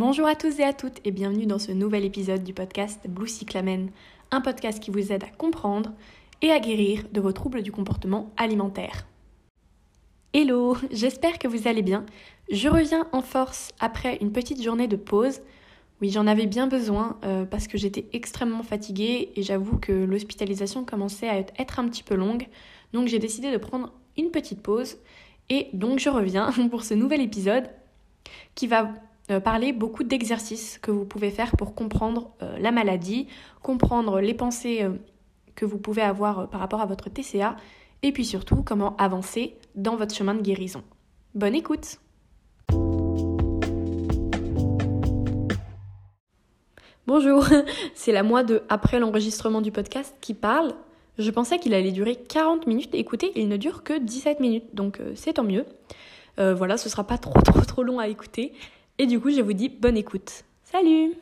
Bonjour à tous et à toutes et bienvenue dans ce nouvel épisode du podcast Blue Cyclamen, un podcast qui vous aide à comprendre et à guérir de vos troubles du comportement alimentaire. Hello, j'espère que vous allez bien. Je reviens en force après une petite journée de pause. Oui, j'en avais bien besoin euh, parce que j'étais extrêmement fatiguée et j'avoue que l'hospitalisation commençait à être un petit peu longue. Donc j'ai décidé de prendre une petite pause et donc je reviens pour ce nouvel épisode qui va parler beaucoup d'exercices que vous pouvez faire pour comprendre euh, la maladie, comprendre les pensées euh, que vous pouvez avoir par rapport à votre TCA, et puis surtout comment avancer dans votre chemin de guérison. Bonne écoute Bonjour, c'est la moi de après l'enregistrement du podcast qui parle. Je pensais qu'il allait durer 40 minutes. Écoutez, il ne dure que 17 minutes, donc c'est tant mieux. voilà, ce sera pas trop trop trop long à écouter. Et du coup, je vous dis bonne écoute. Salut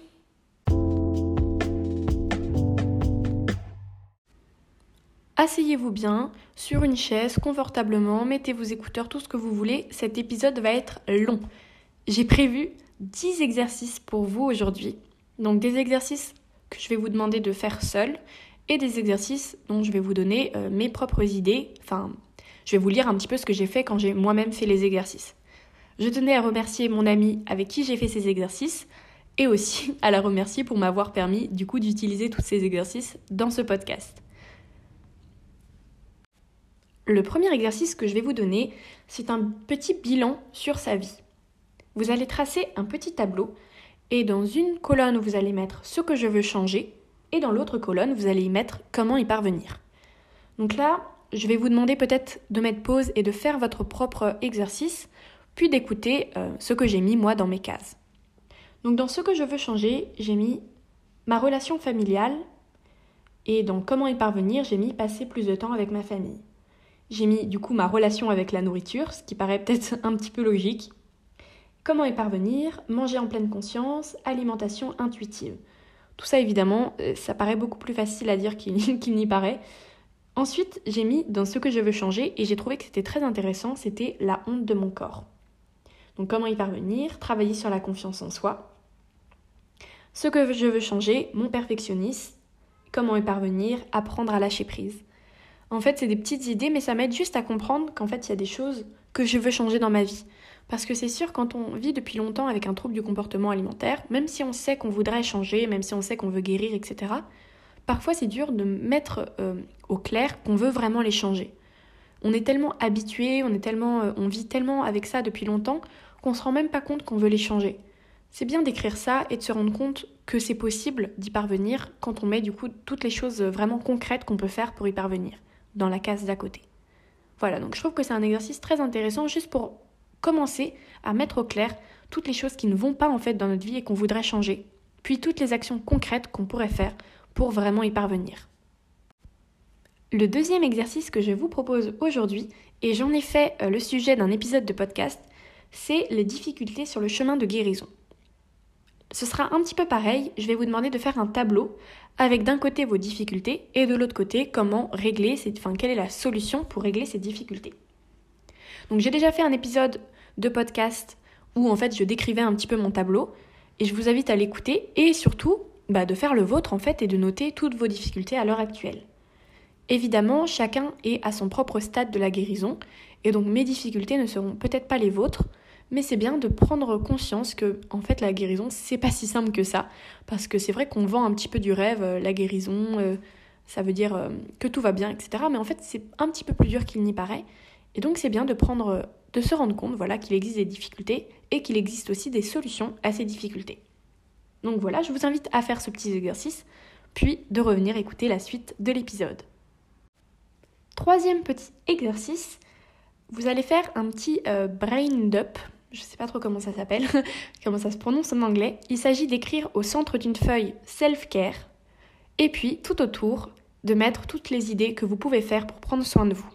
Asseyez-vous bien sur une chaise confortablement, mettez vos écouteurs, tout ce que vous voulez. Cet épisode va être long. J'ai prévu 10 exercices pour vous aujourd'hui. Donc des exercices que je vais vous demander de faire seul et des exercices dont je vais vous donner euh, mes propres idées. Enfin, je vais vous lire un petit peu ce que j'ai fait quand j'ai moi-même fait les exercices. Je tenais à remercier mon ami avec qui j'ai fait ces exercices et aussi à la remercier pour m'avoir permis du coup d'utiliser tous ces exercices dans ce podcast. Le premier exercice que je vais vous donner, c'est un petit bilan sur sa vie. Vous allez tracer un petit tableau et dans une colonne, vous allez mettre ce que je veux changer et dans l'autre colonne, vous allez y mettre comment y parvenir. Donc là, je vais vous demander peut-être de mettre pause et de faire votre propre exercice puis d'écouter euh, ce que j'ai mis moi dans mes cases. Donc dans ce que je veux changer, j'ai mis ma relation familiale et dans comment y parvenir, j'ai mis passer plus de temps avec ma famille. J'ai mis du coup ma relation avec la nourriture, ce qui paraît peut-être un petit peu logique. Comment y parvenir Manger en pleine conscience, alimentation intuitive. Tout ça évidemment, euh, ça paraît beaucoup plus facile à dire qu'il n'y paraît. Ensuite, j'ai mis dans ce que je veux changer et j'ai trouvé que c'était très intéressant, c'était la honte de mon corps. Donc comment y parvenir Travailler sur la confiance en soi. Ce que je veux changer, mon perfectionnisme. Comment y parvenir Apprendre à lâcher prise. En fait, c'est des petites idées, mais ça m'aide juste à comprendre qu'en fait, il y a des choses que je veux changer dans ma vie. Parce que c'est sûr, quand on vit depuis longtemps avec un trouble du comportement alimentaire, même si on sait qu'on voudrait changer, même si on sait qu'on veut guérir, etc., parfois c'est dur de mettre euh, au clair qu'on veut vraiment les changer. On est tellement habitué, on euh, on vit tellement avec ça depuis longtemps qu'on se rend même pas compte qu'on veut les changer. C'est bien d'écrire ça et de se rendre compte que c'est possible d'y parvenir quand on met du coup toutes les choses vraiment concrètes qu'on peut faire pour y parvenir dans la case d'à côté. Voilà, donc je trouve que c'est un exercice très intéressant juste pour commencer à mettre au clair toutes les choses qui ne vont pas en fait dans notre vie et qu'on voudrait changer, puis toutes les actions concrètes qu'on pourrait faire pour vraiment y parvenir. Le deuxième exercice que je vous propose aujourd'hui, et j'en ai fait euh, le sujet d'un épisode de podcast, c'est les difficultés sur le chemin de guérison. Ce sera un petit peu pareil, je vais vous demander de faire un tableau avec d'un côté vos difficultés et de l'autre côté comment régler, ces, enfin quelle est la solution pour régler ces difficultés. Donc j'ai déjà fait un épisode de podcast où en fait je décrivais un petit peu mon tableau et je vous invite à l'écouter et surtout bah, de faire le vôtre en fait et de noter toutes vos difficultés à l'heure actuelle. Évidemment, chacun est à son propre stade de la guérison et donc mes difficultés ne seront peut-être pas les vôtres, mais c'est bien de prendre conscience que en fait la guérison c'est pas si simple que ça. Parce que c'est vrai qu'on vend un petit peu du rêve euh, la guérison euh, ça veut dire euh, que tout va bien etc mais en fait c'est un petit peu plus dur qu'il n'y paraît. Et donc c'est bien de prendre de se rendre compte voilà qu'il existe des difficultés et qu'il existe aussi des solutions à ces difficultés. Donc voilà je vous invite à faire ce petit exercice puis de revenir écouter la suite de l'épisode. Troisième petit exercice vous allez faire un petit brain dump je sais pas trop comment ça s'appelle, comment ça se prononce en anglais. Il s'agit d'écrire au centre d'une feuille self-care et puis tout autour de mettre toutes les idées que vous pouvez faire pour prendre soin de vous.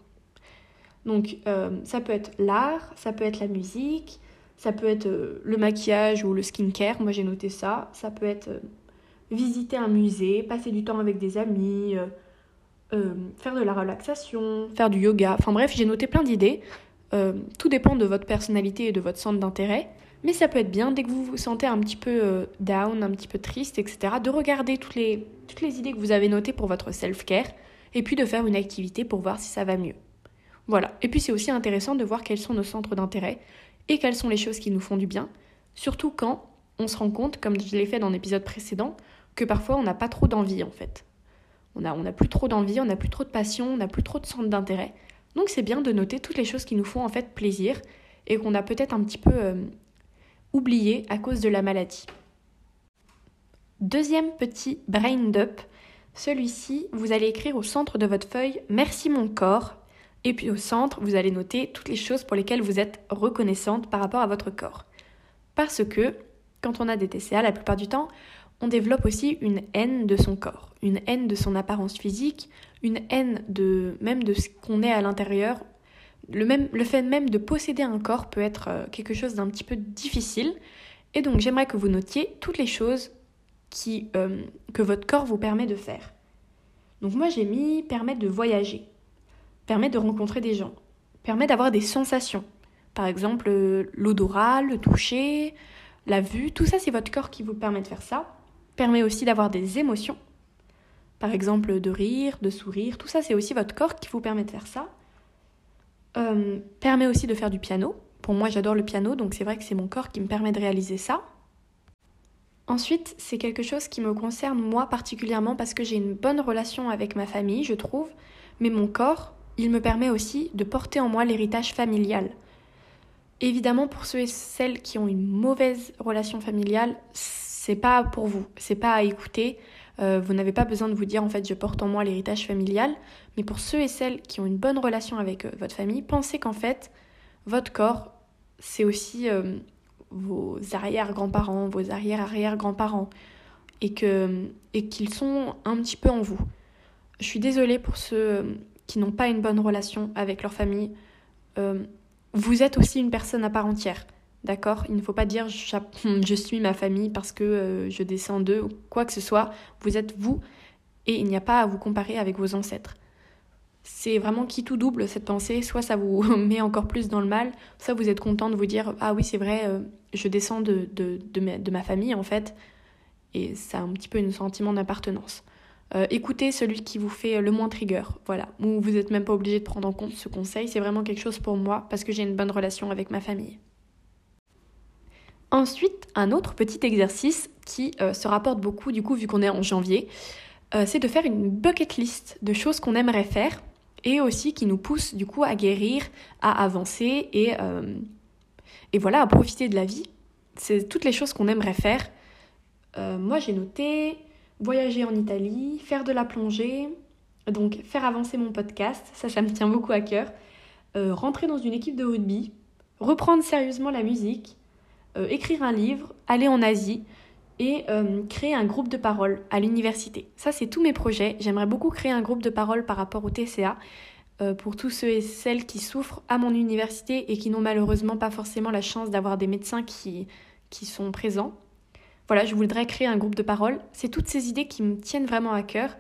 Donc euh, ça peut être l'art, ça peut être la musique, ça peut être euh, le maquillage ou le skincare, moi j'ai noté ça, ça peut être euh, visiter un musée, passer du temps avec des amis, faire de la relaxation, faire du yoga, enfin bref j'ai noté plein d'idées. Euh, tout dépend de votre personnalité et de votre centre d'intérêt, Mais ça peut être bien, dès que vous vous sentez un petit peu euh, down, un petit peu triste, etc., de regarder toutes les, toutes les idées que vous avez notées pour votre self-care, et puis de faire une activité pour voir si ça va mieux. Voilà. Et puis c'est aussi intéressant de voir quels sont nos centres d'intérêt, et quelles sont les choses qui nous font du bien, surtout quand on se rend compte, comme je l'ai fait dans l'épisode précédent, que parfois on n'a pas trop d'envie en fait. On n'a plus trop d'envie, on n'a plus trop de passion, on n'a plus trop de centre d'intérêt. Donc c'est bien de noter toutes les choses qui nous font en fait plaisir et qu'on a peut-être un petit peu euh, oublié à cause de la maladie. Deuxième petit brain dump. Celui-ci, vous allez écrire au centre de votre feuille Merci mon corps. Et puis au centre, vous allez noter toutes les choses pour lesquelles vous êtes reconnaissante par rapport à votre corps. Parce que quand on a des TCA, la plupart du temps, on développe aussi une haine de son corps, une haine de son apparence physique, une haine de même de ce qu'on est à l'intérieur. Le, même, le fait même de posséder un corps peut être euh, quelque chose d'un petit peu difficile. Et donc j'aimerais que vous notiez toutes les choses qui, euh, que votre corps vous permet de faire. Donc moi j'ai mis permet de voyager, permet de rencontrer des gens, permet d'avoir des sensations. Par exemple euh, l'odorat, le toucher, la vue, tout ça c'est votre corps qui vous permet de faire ça. Permet aussi d'avoir des émotions. Par exemple de rire, de sourire, tout ça c'est aussi votre corps qui vous permet de faire ça. Euh, permet aussi de faire du piano. Pour moi j'adore le piano donc c'est vrai que c'est mon corps qui me permet de réaliser ça. Ensuite, c'est quelque chose qui me concerne moi particulièrement parce que j'ai une bonne relation avec ma famille, je trouve, mais mon corps, il me permet aussi de porter en moi l'héritage familial. Évidemment, pour ceux et celles qui ont une mauvaise relation familiale, c'est pas pour vous, c'est pas à écouter. Euh, vous n'avez pas besoin de vous dire en fait je porte en moi l'héritage familial, mais pour ceux et celles qui ont une bonne relation avec euh, votre famille, pensez qu'en fait votre corps c'est aussi euh, vos arrière-grands-parents, vos arrière-arrière-grands-parents, et que et qu'ils sont un petit peu en vous. Je suis désolée pour ceux qui n'ont pas une bonne relation avec leur famille vous êtes aussi une personne à part entière. D'accord Il ne faut pas dire je suis ma famille parce que euh, je descends d'eux ou quoi que ce soit. Vous êtes vous et il n'y a pas à vous comparer avec vos ancêtres. C'est vraiment qui tout double cette pensée. Soit ça vous met encore plus dans le mal, soit vous êtes content de vous dire ah oui c'est vrai, euh, je descends de, de, de ma famille en fait. Et ça a un petit peu un sentiment d'appartenance. Euh, écoutez celui qui vous fait le moins trigger, voilà. Ou vous n'êtes même pas obligé de prendre en compte ce conseil, c'est vraiment quelque chose pour moi parce que j'ai une bonne relation avec ma famille. Ensuite, un autre petit exercice qui euh, se rapporte beaucoup, du coup, vu qu'on est en janvier, euh, c'est de faire une bucket list de choses qu'on aimerait faire et aussi qui nous pousse du coup à guérir, à avancer et, et voilà, à profiter de la vie. C'est toutes les choses qu'on aimerait faire. moi, j'ai noté voyager en Italie, faire de la plongée, donc faire avancer mon podcast, ça ça me tient beaucoup à cœur, euh, rentrer dans une équipe de rugby, reprendre sérieusement la musique, euh, écrire un livre, aller en Asie et euh, créer un groupe de parole à l'université. Ça c'est tous mes projets, j'aimerais beaucoup créer un groupe de parole par rapport au TCA pour tous ceux et celles qui souffrent à mon université et qui n'ont malheureusement pas forcément la chance d'avoir des médecins qui, qui sont présents. Voilà, je voudrais créer un groupe de parole. C'est toutes ces idées qui me tiennent vraiment à cœur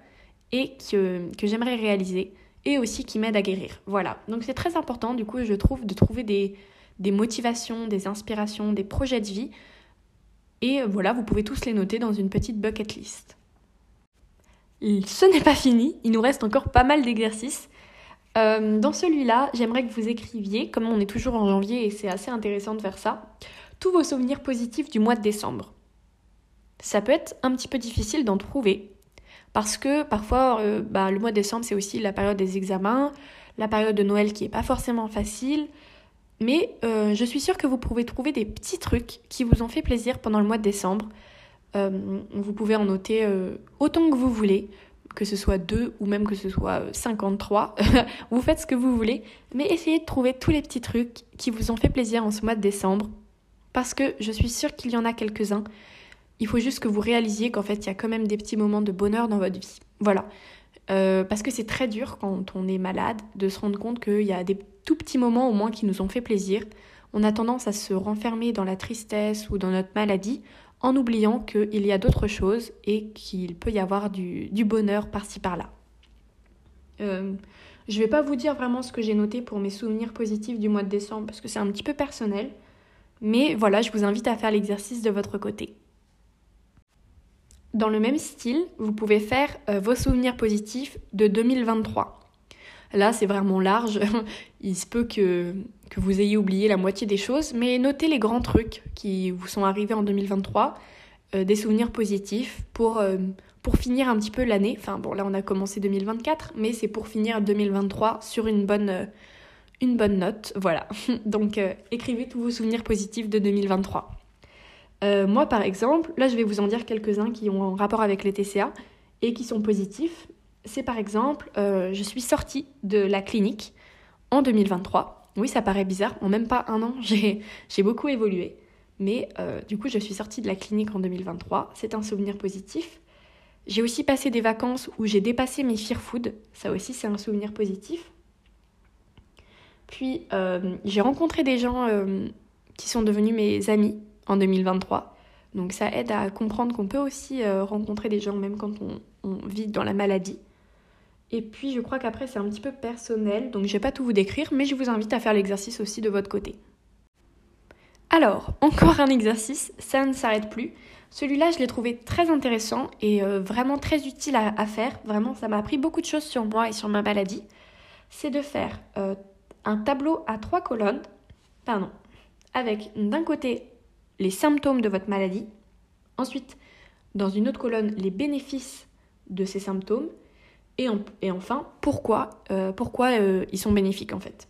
et que, que j'aimerais réaliser et aussi qui m'aident à guérir. Voilà, donc c'est très important du coup je trouve de trouver des, des motivations, des inspirations, des projets de vie. Et voilà, vous pouvez tous les noter dans une petite bucket list. Ce n'est pas fini, il nous reste encore pas mal d'exercices. Euh, dans celui-là, j'aimerais que vous écriviez, comme on est toujours en janvier et c'est assez intéressant de faire ça, tous vos souvenirs positifs du mois de décembre ça peut être un petit peu difficile d'en trouver. Parce que parfois, euh, bah, le mois de décembre, c'est aussi la période des examens, la période de Noël qui n'est pas forcément facile. Mais euh, je suis sûre que vous pouvez trouver des petits trucs qui vous ont fait plaisir pendant le mois de décembre. Euh, vous pouvez en noter autant que vous voulez, que ce soit 2 ou même que ce soit 53. vous faites ce que vous voulez, mais essayez de trouver tous les petits trucs qui vous ont fait plaisir en ce mois de décembre. Parce que je suis sûre qu'il y en a quelques-uns il faut juste que vous réalisiez qu'en fait, il y a quand même des petits moments de bonheur dans votre vie. Voilà. Euh, parce que c'est très dur quand on est malade de se rendre compte qu'il y a des tout petits moments au moins qui nous ont fait plaisir. On a tendance à se renfermer dans la tristesse ou dans notre maladie en oubliant qu'il y a d'autres choses et qu'il peut y avoir du, bonheur par-ci par-là. Euh, je ne vais pas vous dire vraiment ce que j'ai noté pour mes souvenirs positifs du mois de décembre parce que c'est un petit peu personnel. Mais voilà, je vous invite à faire l'exercice de votre côté. Dans le même style, vous pouvez faire euh, vos souvenirs positifs de 2023. Là, c'est vraiment large. Il se peut que, vous ayez oublié la moitié des choses, mais notez les grands trucs qui vous sont arrivés en 2023, euh, des souvenirs positifs pour, euh, pour finir un petit peu l'année. Enfin bon, là on a commencé 2024, mais c'est pour finir 2023 sur une bonne note. Voilà. Donc écrivez tous vos souvenirs positifs de 2023. Euh, moi, par exemple, là, je vais vous en dire quelques-uns qui ont un rapport avec les TCA et qui sont positifs. C'est par exemple, euh, je suis sortie de la clinique en 2023. Oui, ça paraît bizarre, en même pas un an, j'ai beaucoup évolué. Mais euh, du coup, je suis sortie de la clinique en 2023. C'est un souvenir positif. J'ai aussi passé des vacances où j'ai dépassé mes fear food. Ça aussi, c'est un souvenir positif. Puis, j'ai rencontré des gens qui sont devenus mes amis en 2023. Donc ça aide à comprendre qu'on peut aussi euh, rencontrer des gens même quand on, vit dans la maladie. Et puis je crois qu'après c'est un petit peu personnel, donc je vais pas tout vous décrire, mais je vous invite à faire l'exercice aussi de votre côté. Alors, encore un exercice, ça ne s'arrête plus. Celui-là, je l'ai trouvé très intéressant et euh, vraiment très utile à, faire. Vraiment, ça m'a appris beaucoup de choses sur moi et sur ma maladie. C'est de faire euh, un tableau à trois colonnes, pardon, avec d'un côté les symptômes de votre maladie. Ensuite, dans une autre colonne, les bénéfices de ces symptômes. Et, enfin, pourquoi, euh, pourquoi euh, ils sont bénéfiques en fait.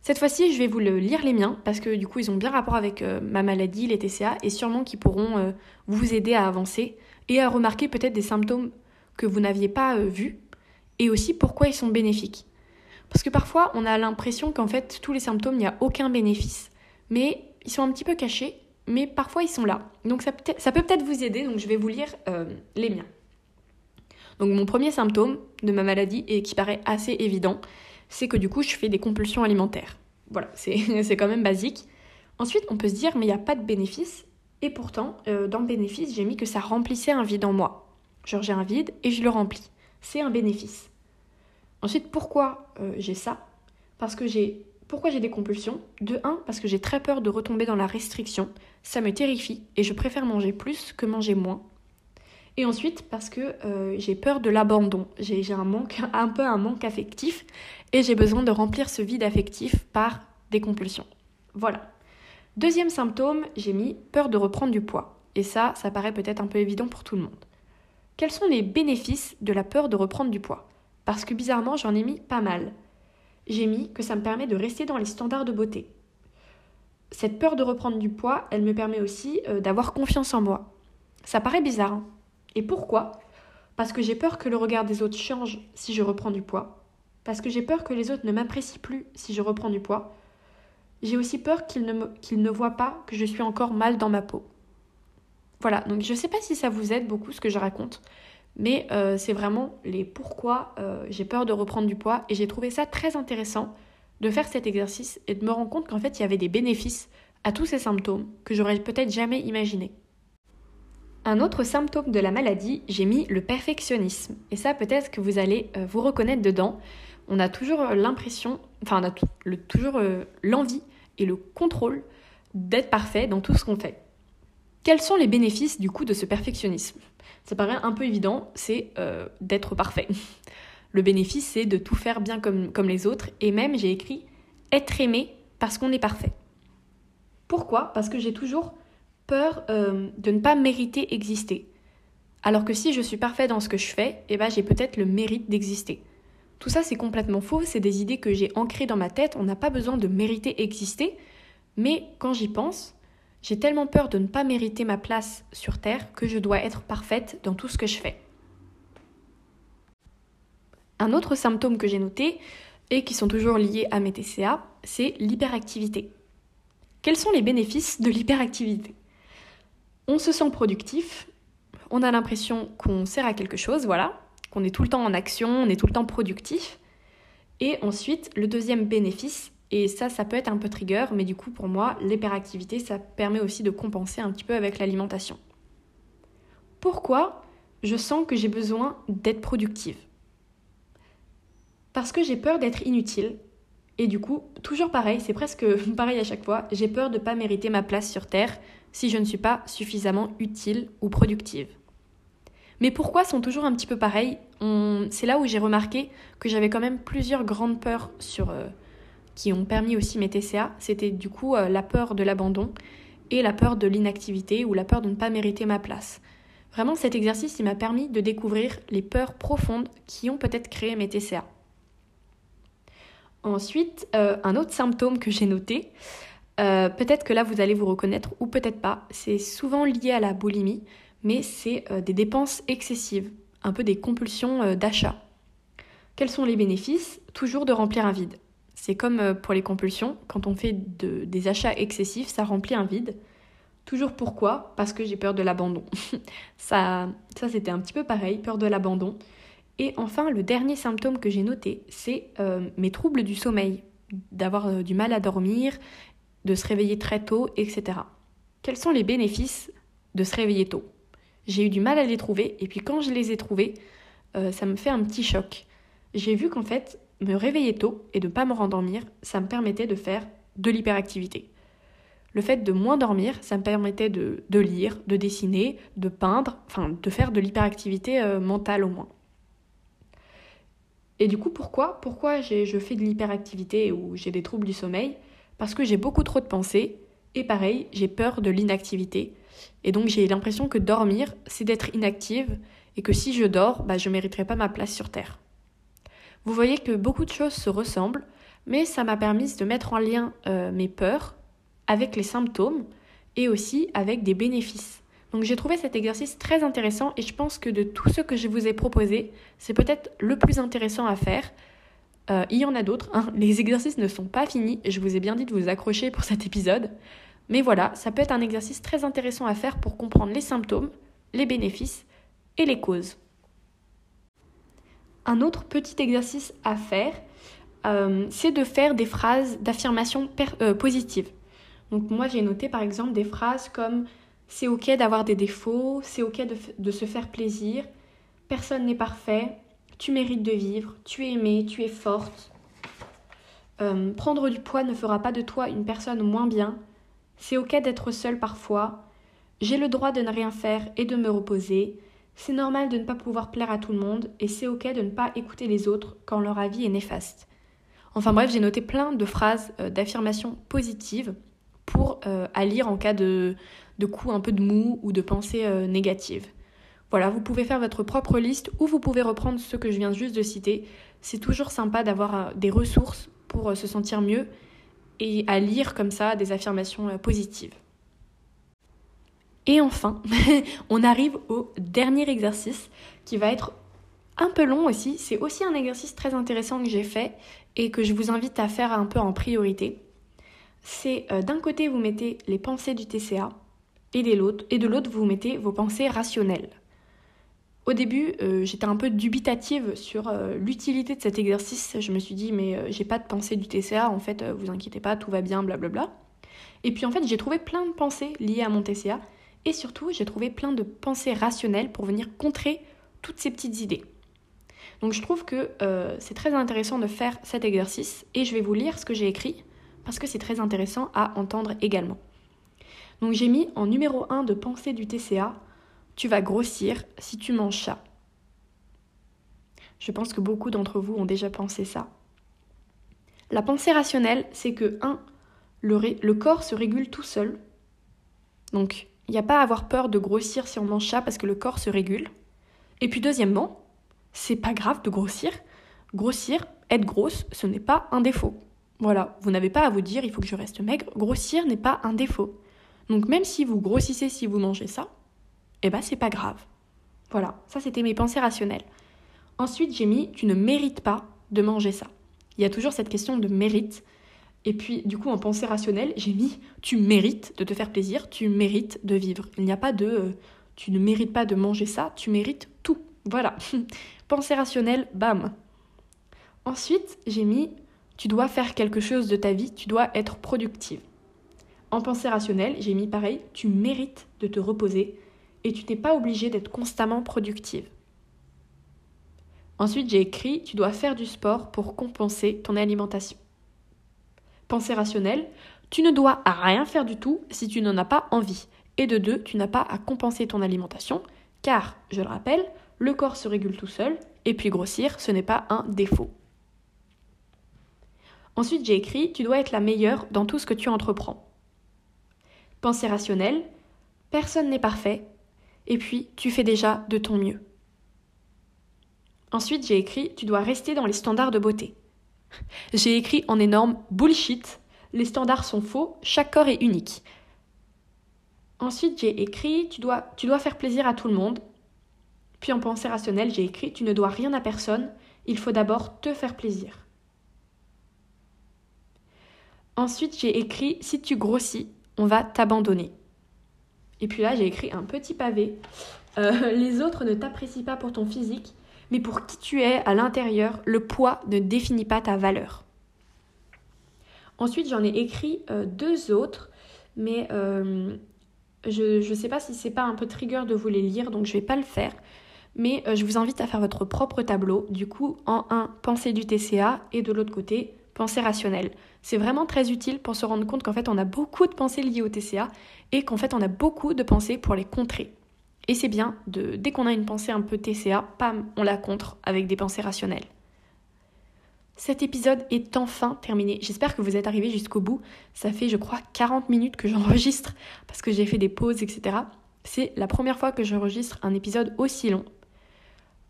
Cette fois-ci, je vais vous lire les miens parce que du coup, ils ont bien rapport avec euh, ma maladie, les TCA, et sûrement qu'ils pourront vous aider à avancer et à remarquer peut-être des symptômes que vous n'aviez pas vus et aussi pourquoi ils sont bénéfiques. Parce que parfois, on a l'impression qu'en fait, tous les symptômes, il n'y a aucun bénéfice. Mais ils sont un petit peu cachés mais parfois ils sont là. Donc ça, peut, peut-être vous aider, donc je vais vous lire euh, les miens. Donc mon premier symptôme de ma maladie, et qui paraît assez évident, c'est que du coup je fais des compulsions alimentaires. Voilà, c'est quand même basique. Ensuite, on peut se dire, mais il n'y a pas de bénéfice, et pourtant, euh, dans le bénéfice, j'ai mis que ça remplissait un vide en moi. Genre j'ai un vide et je le remplis. C'est un bénéfice. Ensuite, pourquoi euh, j'ai ça? Parce que j'ai pourquoi j'ai des compulsions? De 1, parce que j'ai très peur de retomber dans la restriction. Ça me terrifie et je préfère manger plus que manger moins. Et ensuite, parce que euh, j'ai peur de l'abandon. J'ai un un peu un manque affectif et j'ai besoin de remplir ce vide affectif par des compulsions. Voilà. Deuxième symptôme, j'ai mis peur de reprendre du poids. Et ça, ça paraît peut-être un peu évident pour tout le monde. Quels sont les bénéfices de la peur de reprendre du poids? Parce que bizarrement, j'en ai mis pas mal j'ai mis que ça me permet de rester dans les standards de beauté. Cette peur de reprendre du poids, elle me permet aussi euh, d'avoir confiance en moi. Ça paraît bizarre. Hein. Et pourquoi? Parce que j'ai peur que le regard des autres change si je reprends du poids. Parce que j'ai peur que les autres ne m'apprécient plus si je reprends du poids. J'ai aussi peur qu'ils ne, ne voient pas que je suis encore mal dans ma peau. Voilà, donc je ne sais pas si ça vous aide beaucoup ce que je raconte, mais euh, c'est vraiment les pourquoi euh, j'ai peur de reprendre du poids et j'ai trouvé ça très intéressant de faire cet exercice et de me rendre compte qu'en fait il y avait des bénéfices à tous ces symptômes que j'aurais peut-être jamais imaginé. Un autre symptôme de la maladie, j'ai mis le perfectionnisme. Et ça peut-être que vous allez euh, vous reconnaître dedans. On a toujours l'impression, enfin on a toujours l'envie et le contrôle d'être parfait dans tout ce qu'on fait. Quels sont les bénéfices du coup de ce perfectionnisme? Ça paraît un peu évident, c'est euh, d'être parfait. Le bénéfice, c'est de tout faire bien comme, les autres, et même j'ai écrit être aimé parce qu'on est parfait. Pourquoi? Parce que j'ai toujours peur euh, de ne pas mériter exister. Alors que si je suis parfait dans ce que je fais, eh ben, j'ai peut-être le mérite d'exister. Tout ça, c'est complètement faux, c'est des idées que j'ai ancrées dans ma tête, on n'a pas besoin de mériter exister, mais quand j'y pense, j'ai tellement peur de ne pas mériter ma place sur Terre que je dois être parfaite dans tout ce que je fais. Un autre symptôme que j'ai noté, et qui sont toujours liés à mes TCA, c'est l'hyperactivité. Quels sont les bénéfices de l'hyperactivité? On se sent productif, on a l'impression qu'on sert à quelque chose, voilà, qu'on est tout le temps en action, on est tout le temps productif. Et ensuite, le deuxième bénéfice, et ça, ça peut être un peu trigger, mais du coup, pour moi, l'hyperactivité, ça permet aussi de compenser un petit peu avec l'alimentation. Pourquoi je sens que j'ai besoin d'être productive? Parce que j'ai peur d'être inutile Et du coup, toujours pareil, c'est presque pareil à chaque fois, j'ai peur de ne pas mériter ma place sur Terre si je ne suis pas suffisamment utile ou productive. Mais pourquoi sont toujours un petit peu pareils? C'est là où j'ai remarqué que j'avais quand même plusieurs grandes peurs sur, euh, qui ont permis aussi mes TCA. C'était du coup euh, la peur de l'abandon et la peur de l'inactivité ou la peur de ne pas mériter ma place. Vraiment, cet exercice, il m'a permis de découvrir les peurs profondes qui ont peut-être créé mes TCA. Ensuite, euh, un autre symptôme que j'ai noté, peut-être que là vous allez vous reconnaître ou peut-être pas, c'est souvent lié à la boulimie mais c'est euh, des dépenses excessives, un peu des compulsions euh, d'achat. Quels sont les bénéfices? Toujours de remplir un vide. C'est comme euh, pour les compulsions, quand on fait des achats excessifs, ça remplit un vide. Toujours pourquoi? Parce que j'ai peur de l'abandon. ça, ça c'était un petit peu pareil, peur de l'abandon. Et enfin, le dernier symptôme que j'ai noté, c'est mes troubles du sommeil, d'avoir du mal à dormir, de se réveiller très tôt, etc. Quels sont les bénéfices de se réveiller tôt? J'ai eu du mal à les trouver et puis quand je les ai trouvés, euh, ça me fait un petit choc. J'ai vu qu'en fait, me réveiller tôt et de ne pas me rendormir, ça me permettait de faire de l'hyperactivité. Le fait de moins dormir, ça me permettait de, lire, de dessiner, de peindre, enfin de faire de l'hyperactivité euh, mentale au moins. Et du coup, pourquoi Pourquoi je fais de l'hyperactivité ou j'ai des troubles du sommeil? Parce que j'ai beaucoup trop de pensées et pareil, j'ai peur de l'inactivité. Et donc j'ai l'impression que dormir, c'est d'être inactive et que si je dors, bah, je ne mériterai pas ma place sur Terre. Vous voyez que beaucoup de choses se ressemblent, mais ça m'a permis de mettre en lien euh, mes peurs avec les symptômes et aussi avec des bénéfices. Donc j'ai trouvé cet exercice très intéressant et je pense que de tout ce que je vous ai proposé, c'est peut-être le plus intéressant à faire. Euh, il y en a d'autres, hein. les exercices ne sont pas finis, je vous ai bien dit de vous accrocher pour cet épisode. Mais voilà, ça peut être un exercice très intéressant à faire pour comprendre les symptômes, les bénéfices et les causes. Un autre petit exercice à faire, euh, c'est de faire des phrases d'affirmation euh, positive. Donc moi j'ai noté par exemple des phrases comme c'est ok d'avoir des défauts, c'est ok de, se faire plaisir, personne n'est parfait, tu mérites de vivre, tu es aimée, tu es forte. Euh, prendre du poids ne fera pas de toi une personne moins bien, c'est ok d'être seul parfois. J'ai le droit de ne rien faire et de me reposer. C'est normal de ne pas pouvoir plaire à tout le monde et c'est ok de ne pas écouter les autres quand leur avis est néfaste. Enfin bref, j'ai noté plein de phrases euh, d'affirmations positives pour euh, à lire en cas de, de coups un peu de mou ou de pensées euh, négatives. Voilà, vous pouvez faire votre propre liste ou vous pouvez reprendre ce que je viens juste de citer. C'est toujours sympa d'avoir des ressources pour se sentir mieux et à lire comme ça des affirmations positives. Et enfin, on arrive au dernier exercice qui va être un peu long aussi. C'est aussi un exercice très intéressant que j'ai fait et que je vous invite à faire un peu en priorité. C'est euh, d'un côté vous mettez les pensées du TCA et de l'autre vous mettez vos pensées rationnelles. Au début, euh, j'étais un peu dubitative sur euh, l'utilité de cet exercice. Je me suis dit, mais j'ai pas de pensée du TCA, en fait, vous inquiétez pas, tout va bien, blablabla. Et puis en fait, j'ai trouvé plein de pensées liées à mon TCA. Et surtout, j'ai trouvé plein de pensées rationnelles pour venir contrer toutes ces petites idées. Donc je trouve que c'est très intéressant de faire cet exercice et je vais vous lire ce que j'ai écrit parce que c'est très intéressant à entendre également. Donc j'ai mis en numéro 1 de pensée du TCA tu vas grossir si tu manges ça. Je pense que beaucoup d'entre vous ont déjà pensé ça. La pensée rationnelle, c'est que 1. Le, le, corps se régule tout seul. Donc, il n'y a pas à avoir peur de grossir si on mange ça parce que le corps se régule. Et puis deuxièmement, c'est pas grave de grossir. Grossir, être grosse, ce n'est pas un défaut. Voilà, vous n'avez pas à vous dire il faut que je reste maigre. Grossir n'est pas un défaut. Donc même si vous grossissez si vous mangez ça, eh ben c'est pas grave. Voilà, ça c'était mes pensées rationnelles. Ensuite, j'ai mis tu ne mérites pas de manger ça. Il y a toujours cette question de mérite. Et puis, du coup, en pensée rationnelle, j'ai mis tu mérites de te faire plaisir, tu mérites de vivre. Il n'y a pas de euh, tu ne mérites pas de manger ça, tu mérites tout. Voilà. pensée rationnelle, bam. Ensuite, j'ai mis tu dois faire quelque chose de ta vie, tu dois être productive. En pensée rationnelle, j'ai mis pareil, tu mérites de te reposer, et tu n'es pas obligé d'être constamment productive. Ensuite, j'ai écrit Tu dois faire du sport pour compenser ton alimentation. Pensée rationnelle, tu ne dois rien faire du tout si tu n'en as pas envie. Et de deux, tu n'as pas à compenser ton alimentation, car, je le rappelle, le corps se régule tout seul, et puis grossir, ce n'est pas un défaut. Ensuite, j'ai écrit, tu dois être la meilleure dans tout ce que tu entreprends. Pensée rationnelle, personne n'est parfait, et puis tu fais déjà de ton mieux. Ensuite, j'ai écrit, tu dois rester dans les standards de beauté. J'ai écrit en énorme bullshit, les standards sont faux, chaque corps est unique. Ensuite, j'ai écrit, tu dois, tu dois faire plaisir à tout le monde. Puis en pensée rationnelle, j'ai écrit, tu ne dois rien à personne, il faut d'abord te faire plaisir. Ensuite, j'ai écrit, si tu grossis, on va t'abandonner. Et puis là, j'ai écrit un petit pavé. Euh, les autres ne t'apprécient pas pour ton physique, mais pour qui tu es à l'intérieur, le poids ne définit pas ta valeur. Ensuite, j'en ai écrit euh, deux autres, mais euh, je ne sais pas si c'est pas un peu trigger de vous les lire, donc je vais pas le faire. Mais je vous invite à faire votre propre tableau. Du coup, en un, pensée du TCA et de l'autre côté, pensée rationnelle. C'est vraiment très utile pour se rendre compte qu'en fait on a beaucoup de pensées liées au TCA et qu'en fait on a beaucoup de pensées pour les contrer. Et c'est bien, de, dès qu'on a une pensée un peu TCA, pam, on la contre avec des pensées rationnelles. Cet épisode est enfin terminé. J'espère que vous êtes arrivés jusqu'au bout. Ça fait, je crois, 40 minutes que j'enregistre parce que j'ai fait des pauses, etc. C'est la première fois que j'enregistre un épisode aussi long.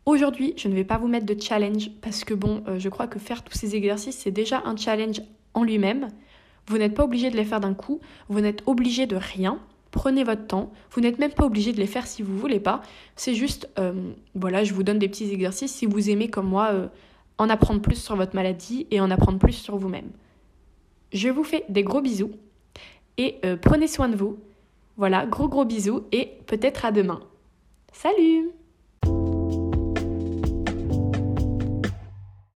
Aujourd'hui, je ne vais pas vous mettre de challenge parce que bon, euh, je crois que faire tous ces exercices, c'est déjà un challenge en lui-même. Vous n'êtes pas obligé de les faire d'un coup, vous n'êtes obligé de rien. Prenez votre temps. Vous n'êtes même pas obligé de les faire si vous voulez pas. C'est juste, euh, voilà, je vous donne des petits exercices si vous aimez comme moi euh, en apprendre plus sur votre maladie et en apprendre plus sur vous-même. Je vous fais des gros bisous et prenez soin de vous. Voilà, gros gros bisous et peut-être à demain. Salut